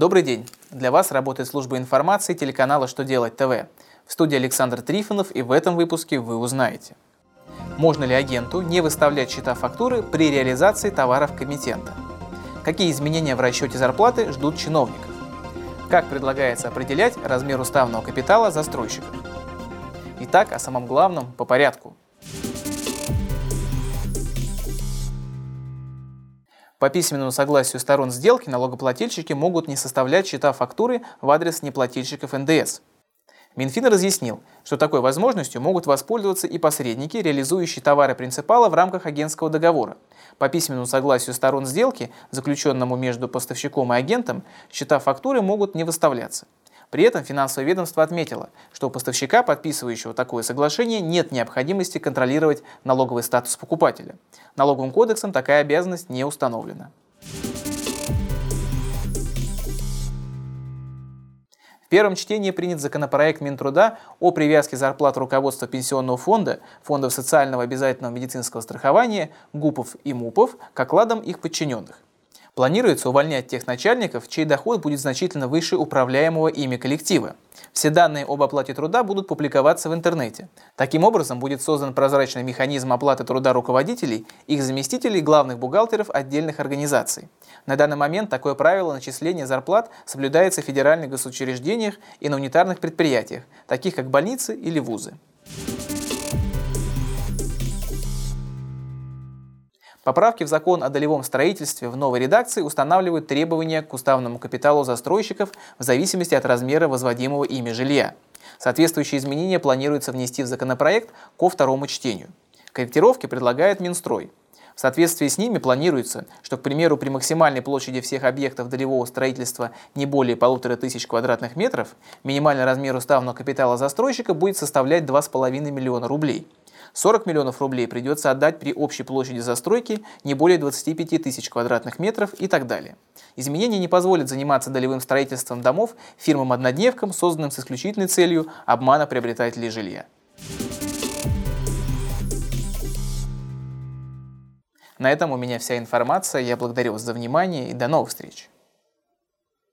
Добрый день! Для вас работает служба информации телеканала «Что делать ТВ». В студии Александр Трифонов и в этом выпуске вы узнаете. Можно ли агенту не выставлять счета фактуры при реализации товаров комитента? Какие изменения в расчете зарплаты ждут чиновников? Как предлагается определять размер уставного капитала застройщиков? Итак, о самом главном по порядку. По письменному согласию сторон сделки налогоплательщики могут не составлять счета фактуры в адрес неплательщиков НДС. Минфин разъяснил, что такой возможностью могут воспользоваться и посредники, реализующие товары принципала в рамках агентского договора. По письменному согласию сторон сделки, заключенному между поставщиком и агентом, счета фактуры могут не выставляться. При этом финансовое ведомство отметило, что у поставщика, подписывающего такое соглашение, нет необходимости контролировать налоговый статус покупателя. Налоговым кодексом такая обязанность не установлена. В первом чтении принят законопроект Минтруда о привязке зарплат руководства Пенсионного фонда, фондов социального обязательного медицинского страхования, ГУПов и МУПов к окладам их подчиненных. Планируется увольнять тех начальников, чей доход будет значительно выше управляемого ими коллектива. Все данные об оплате труда будут публиковаться в интернете. Таким образом, будет создан прозрачный механизм оплаты труда руководителей, их заместителей, главных бухгалтеров отдельных организаций. На данный момент такое правило начисления зарплат соблюдается в федеральных госучреждениях и на унитарных предприятиях, таких как больницы или вузы. Поправки в закон о долевом строительстве в новой редакции устанавливают требования к уставному капиталу застройщиков в зависимости от размера возводимого ими жилья. Соответствующие изменения планируется внести в законопроект ко второму чтению. Корректировки предлагает Минстрой. В соответствии с ними планируется, что, к примеру, при максимальной площади всех объектов долевого строительства не более полутора тысяч квадратных метров, минимальный размер уставного капитала застройщика будет составлять 2,5 миллиона рублей – 40 миллионов рублей придется отдать при общей площади застройки не более 25 тысяч квадратных метров и так далее. Изменения не позволят заниматься долевым строительством домов фирмам-однодневкам, созданным с исключительной целью обмана приобретателей жилья. На этом у меня вся информация. Я благодарю вас за внимание и до новых встреч.